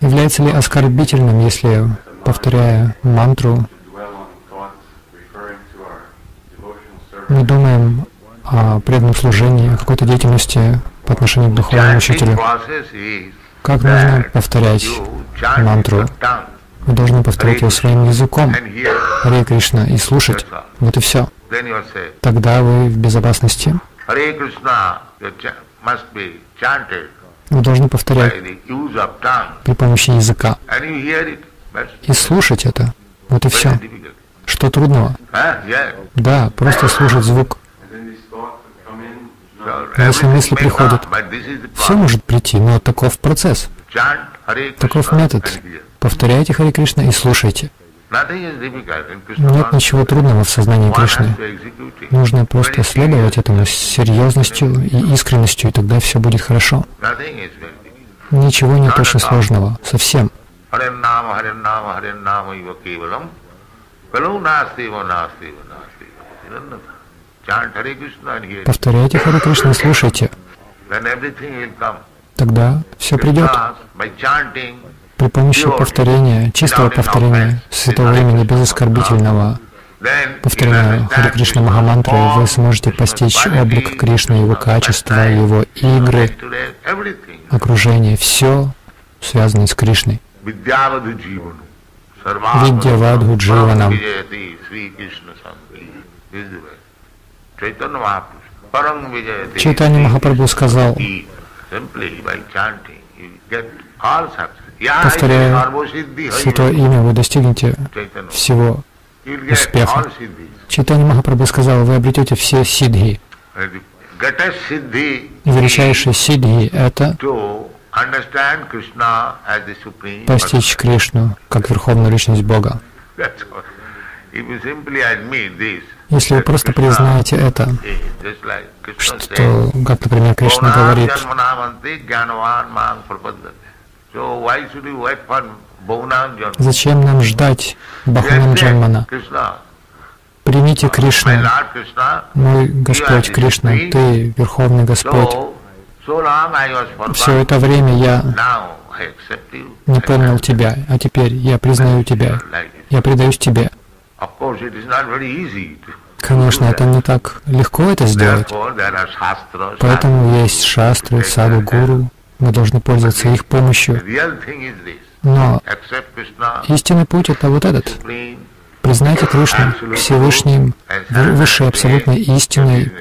Является ли оскорбительным, если, повторяя мантру, мы думаем о преданном служении, о какой-то деятельности по отношению к духовному учителю? Как нужно повторять мантру? Вы должны повторять ее своим языком, Харе Кришна, и слушать. Вот и все. Тогда вы в безопасности. Вы должны повторять при помощи языка. И слушать это. Вот и все. Что трудного? Да, просто слушать звук. Но если мысли приходят, все может прийти, но таков процесс. Таков метод. Повторяйте Хари Кришна и слушайте. Нет ничего трудного в сознании Кришны. Нужно просто следовать этому с серьезностью и искренностью, и тогда все будет хорошо. Ничего нет очень сложного, совсем. Повторяйте Хари Кришна, слушайте. Тогда все придет при помощи повторения, чистого повторения святого имени без оскорбительного. Повторения Хари Кришна Махамантры, вы сможете постичь облик Кришны, его качества, его игры, окружение, все связано с Кришной. Видьявадху Дживанам. Чайтанья Махапрабху сказал, повторяя Святое Имя, вы достигнете. всего успеха. Читание Махапрабху сказал, вы обретете все сидхи. Величайшие сидхи — это постичь Кришну как Верховную Личность Бога. Если вы просто признаете это, что, как, например, Кришна говорит, Зачем нам ждать Баханам Джанмана? Примите Кришну, мой Господь Кришна, Ты Верховный Господь. Все это время я не помнил Тебя, а теперь я признаю Тебя, я предаюсь Тебе. Конечно, это не так легко это сделать. Поэтому есть шастры, саду, гуру, мы должны пользоваться их помощью. Но истинный путь — это вот этот. Признайте Кришну Всевышним, высшей абсолютной истиной,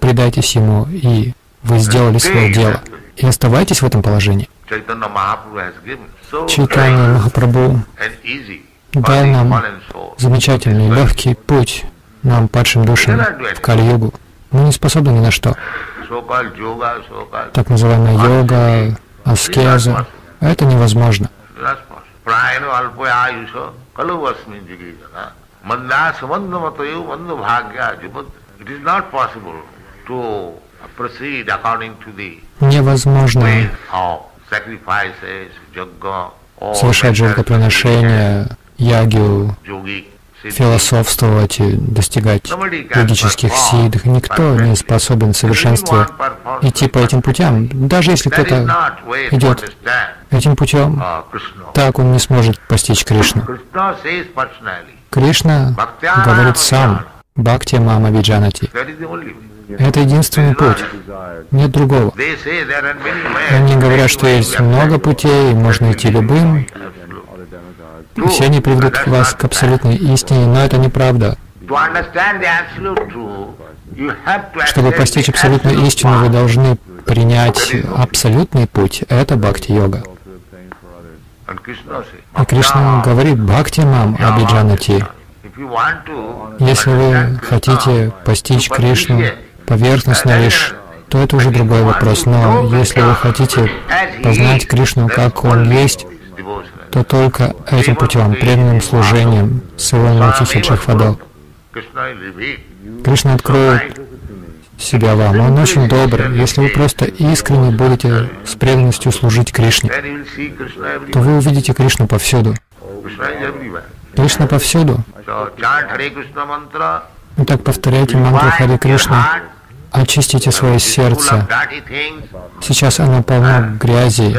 предайтесь Ему, и вы сделали свое дело. И оставайтесь в этом положении. Чайтанья Махапрабху дал нам замечательный, легкий путь нам, падшим душам, в Кали-югу. Мы не способны ни на что так называемая йога, аскеза. Это невозможно. Невозможно. совершать жертвоприношения, ягию, философствовать и достигать логических сидх. Никто не способен в совершенстве идти по этим путям. Даже если кто-то идет этим путем, так он не сможет постичь Кришну. Кришна говорит сам, Бхакти Мама Виджанати. Это единственный путь. Нет другого. Они говорят, что есть много путей, можно идти любым, все они приведут вас к абсолютной истине, но это неправда. Чтобы постичь абсолютную истину, вы должны принять абсолютный путь. Это бхакти-йога. И Кришна говорит бхакти мам абиджанати. Если вы хотите постичь Кришну поверхностно лишь, то это уже другой вопрос. Но если вы хотите познать Кришну, как Он есть, то только этим путем, преданным служением своему Тихиджахвадо. Кришна откроет себя вам. Он очень добр. Если вы просто искренне будете с преданностью служить Кришне, то вы увидите Кришну повсюду. Кришна повсюду. Итак, повторяйте мантру Хари Кришна очистите свое сердце. Сейчас оно полно грязи.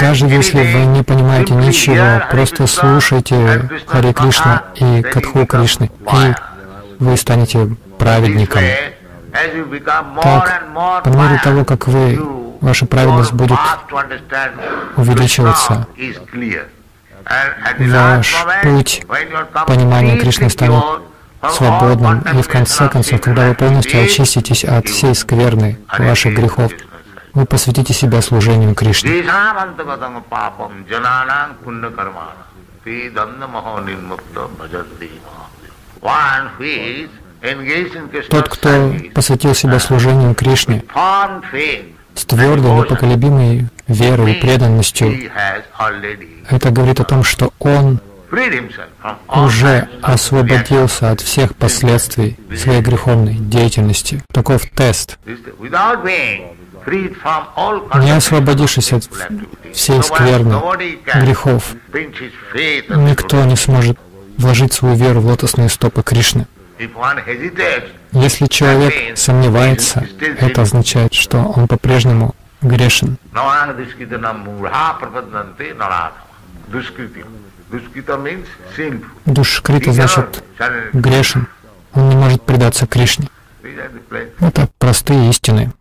Даже если вы не понимаете ничего, просто слушайте Хари Кришна и Катху Кришны, и вы станете праведником. Так, по мере того, как вы, ваша праведность будет увеличиваться, ваш путь понимания Кришны станет свободным, и в конце концов, когда вы полностью очиститесь от всей скверны ваших грехов, вы посвятите себя служению Кришне. Тот, кто посвятил себя служению Кришне с твердой, непоколебимой верой и преданностью, это говорит о том, что он уже освободился от всех последствий своей греховной деятельности. Таков тест. Не освободившись от всей скверны грехов, никто не сможет вложить свою веру в лотосные стопы Кришны. Если человек сомневается, это означает, что он по-прежнему грешен. Душкрита значит грешен. Он не может предаться Кришне. Это простые истины.